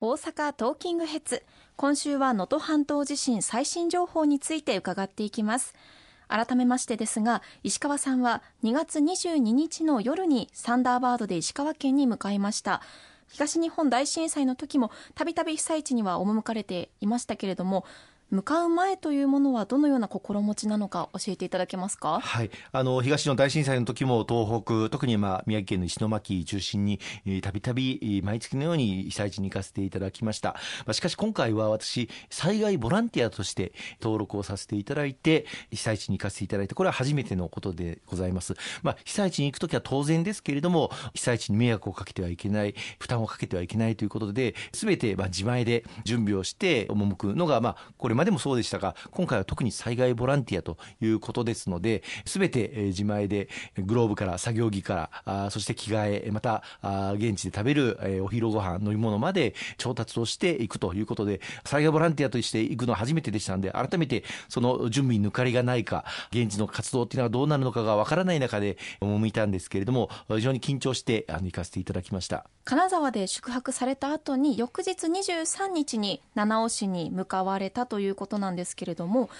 大阪トーキングヘッズ。今週は能登半島地震最新情報について伺っていきます。改めましてですが石川さんは2月22日の夜にサンダーバードで石川県に向かいました。東日本大震災の時もたびたび被災地には赴かれていましたけれども向かう前というものはどのような心持ちなのか教えていただけますか？はい、あの東日本大震災の時も東北、特にまあ宮城県の石巻中心にたびたび毎月のように被災地に行かせていただきました。まあ、しかし今回は私災害ボランティアとして登録をさせていただいて被災地に行かせていただいてこれは初めてのことでございます。まあ被災地に行く時は当然ですけれども被災地に迷惑をかけてはいけない、負担をかけてはいけないということで全てまあ自前で準備をして赴くのがまあこれまでもそうでしたが今回は特に災害ボランティアということですので全て自前でグローブから作業着からそして着替えまた現地で食べる、お昼ご飯飲み物まで調達をしていくということで災害ボランティアとして行くのは初めてでしたので改めてその準備に抜かりがないか現地の活動っていうのはどうなるのかがわからない中で赴いたんですけれども非常に緊張して行かせていただきました。金沢で宿泊された後に翌日23日に七尾市に向かわれたといういうことなんですけれども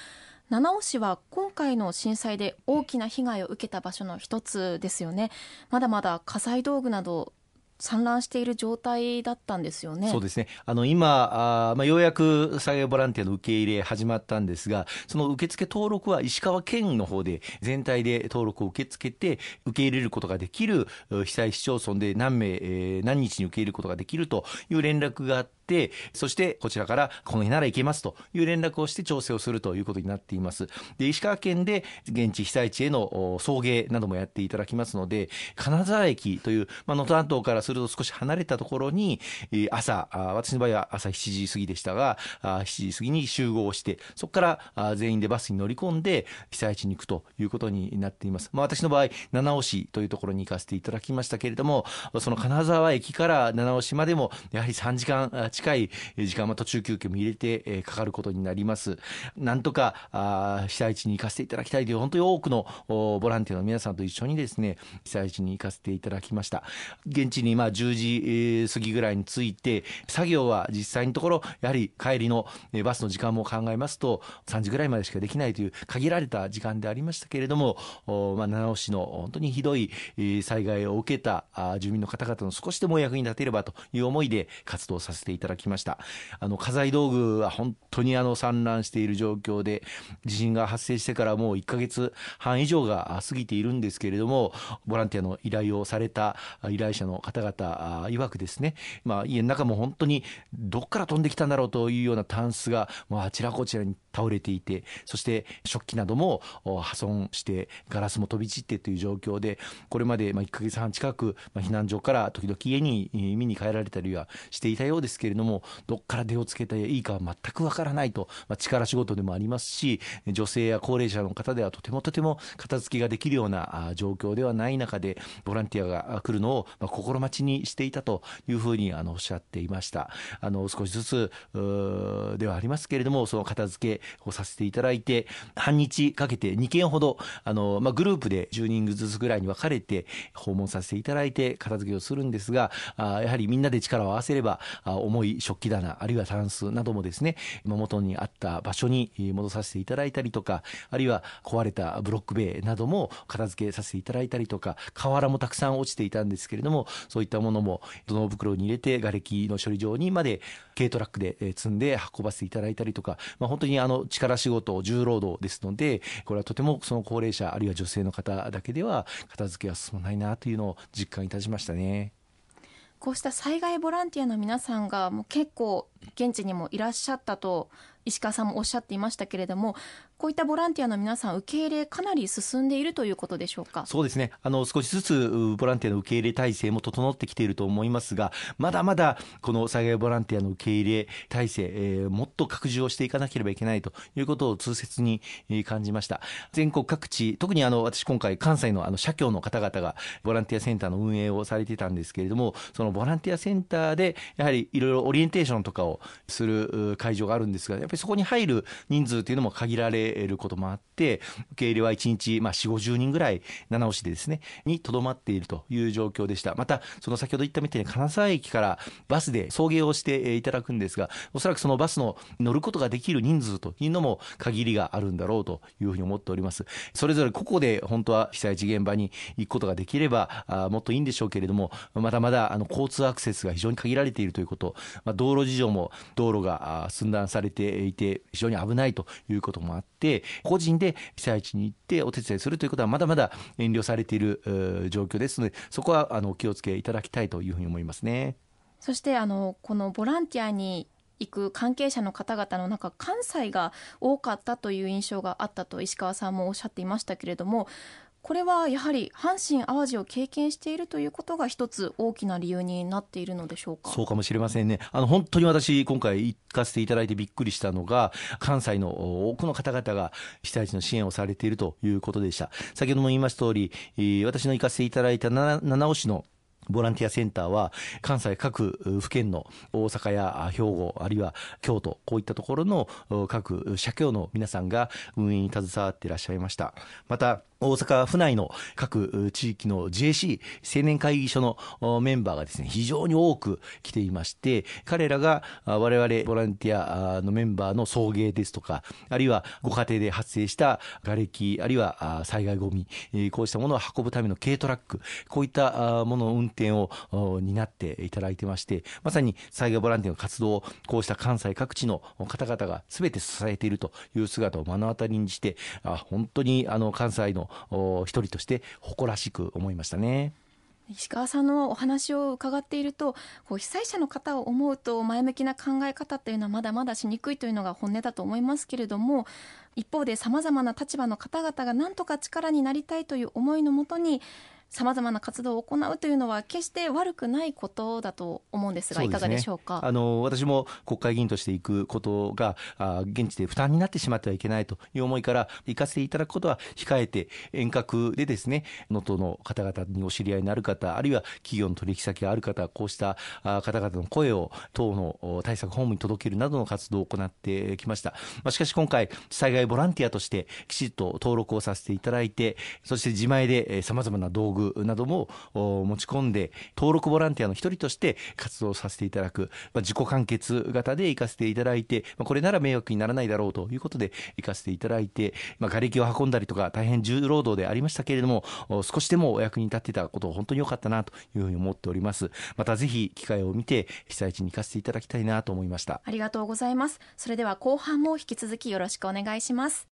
七尾市は今回の震災で大きな被害を受けた場所の一つですよねまだまだ家財道具など散乱している状態だったんですよね。そうですね。あの今あまあようやく災害ボランティアの受け入れ始まったんですが、その受付登録は石川県の方で全体で登録を受け付けて受け入れることができる被災市町村で何名、えー、何日に受け入れることができるという連絡があって。そしてこちらからこの日なら行けますという連絡をして調整をするということになっています。で石川県で現地被災地への送迎などもやっていただきますので、金沢駅というまあ能登半島からすると少し離れたところに、朝、私の場合は朝7時過ぎでしたが、7時過ぎに集合して、そこから全員でバスに乗り込んで被災地に行くということになっています。まあ、私の場合、七尾市というところに行かせていただきましたけれども、その金沢駅から七尾市までも、やはり3時間近近い時間、まあ、途中休憩も入れてかかることになります。なんとか被災地に行かせていただきたいという、本当に多くのボランティアの皆さんと一緒にですね、被災地に行かせていただきました。現地にまあ10時過ぎぐらいに着いて作業は実際のところやはり帰りのバスの時間も考えますと3時ぐらいまでしかできないという限られた時間でありましたけれども、まあ、七尾市の本当にひどい災害を受けた住民の方々の少しでもお役に立てればという思いで活動させていただきましただきました。あの家財道具は本当にあの散乱している状況で地震が発生してからもう1ヶ月半以上が過ぎているんですけれどもボランティアの依頼をされた依頼者の方々曰くですね、まあ、家の中も本当にどっから飛んできたんだろうというようなタンスが、まあ、あちらこちらに倒れていてそして食器なども破損してガラスも飛び散ってという状況でこれまでま1か月半近く、ま、避難所から時々家に見に帰られたりはしていたようですけれどもどっから手をつけていいかは全くわからないと、ま、力仕事でもありますし女性や高齢者の方ではとてもとても片付けができるような状況ではない中でボランティアが来るのを心待ちにしていたというふうにあのおっしゃっていました。あの少しずつではありますけれどもその片付けをさせていただいて半日かけて2件ほどあの、まあ、グループで10人ずつぐらいに分かれて訪問させていただいて片付けをするんですがあやはりみんなで力を合わせればあ重い食器棚あるいはタンスなどもですね元にあった場所に戻させていただいたりとかあるいは壊れたブロック塀なども片付けさせていただいたりとか瓦もたくさん落ちていたんですけれどもそういったものも土の袋に入れて瓦礫の処理場にまで軽トラックで積んで運ばせていただいたりとか、まあ、本当にあの力仕事重労働ですのでこれはとてもその高齢者あるいは女性の方だけでは片付けは進まないなというのを実感いたしましたね。こうした災害ボランティアの皆さんがもう結構現地にもいらっしゃったと石川さんもおっしゃっていましたけれどもこういったボランティアの皆さん受け入れかなり進んでいるということでしょうか？そうですね。あの少しずつボランティアの受け入れ体制も整ってきていると思いますがまだまだこの災害ボランティアの受け入れ体制、えー、もっと拡充をしていかなければいけないということを痛切に感じました。全国各地特にあの私今回関西のあの社協の方々がボランティアセンターの運営をされてたんですけれどもそのボランティアセンターでやはりいろいろオリエンテーションとかをする会場があるんですがやっぱりそこに入る人数というのも限られることもあって、受け入れは1日、まあ、4、50人ぐらい、七尾市でですね、にとどまっているという状況でした。また、その先ほど言ったみたいに金沢駅からバスで送迎をしていただくんですが、おそらくそのバスの乗ることができる人数というのも限りがあるんだろうというふうに思っております。それぞれ個々で本当は被災地現場に行くことができれば、あもっといいんでしょうけれども、まだまだあの交通アクセスが非常に限られているということ、まあ、道路事情も道路が寸断されていて、非常に危ないということもあって、個人で被災地に行ってお手伝いするということはまだまだ遠慮されている状況ですので、そこはあのお気をつけいただきたいというふうに思いますね。そしてあのこのボランティアに行く関係者の方々の中関西が多かったという印象があったと石川さんもおっしゃっていましたけれどもこれはやはり阪神・淡路を経験しているということが一つ大きな理由になっているのでしょうか？そうかもしれませんね。あの本当に私今回行かせていただいてびっくりしたのが関西の多くの方々が被災地の支援をされているということでした。先ほども言いました通り、私の行かせていただいた七尾市のボランティアセンターは関西各府県の大阪や兵庫あるいは京都こういったところの各社協の皆さんが運営に携わっていらっしゃいましたまた大阪府内の各地域の JC 青年会議所のメンバーがですね非常に多く来ていまして彼らが我々ボランティアのメンバーの送迎ですとかあるいはご家庭で発生した瓦礫あるいは災害ごみこうしたものを運ぶための軽トラックこういったものの運転を担っていただいてましてまさに災害ボランティアの活動をこうした関西各地の方々が全て支えているという姿を目の当たりにして本当にあの関西の一人として誇らしく思いましたね。石川さんのお話を伺っているとこう被災者の方を思うと前向きな考え方というのはまだまだしにくいというのが本音だと思いますけれども一方でさまざまな立場の方々がなんとか力になりたいという思いのもとにさまざまな活動を行うというのは決して悪くないことだと思うんですが、いかがでしょうか？あの私も国会議員として行くことがあ現地で負担になってしまってはいけないという思いから行かせていただくことは控えて遠隔でですね能登の方々にお知り合いになる方あるいは企業の取引先がある方こうした方々の声を党の対策本部に届けるなどの活動を行ってきました、まあ、しかし今回災害ボランティアとしてきちっと登録をさせていただいてそして自前でさまざまな道具具なども持ち込んで登録ボランティアの一人として活動させていただく、まあ、自己完結型で行かせていただいて、まあ、これなら迷惑にならないだろうということで行かせていただいて、まあ、瓦礫を運んだりとか大変重労働でありましたけれども少しでもお役に立ってたこと本当に良かったなというふうに思っております。またぜひ機会を見て被災地に行かせていただきたいなと思いました。ありがとうございます。それでは後半も引き続きよろしくお願いします。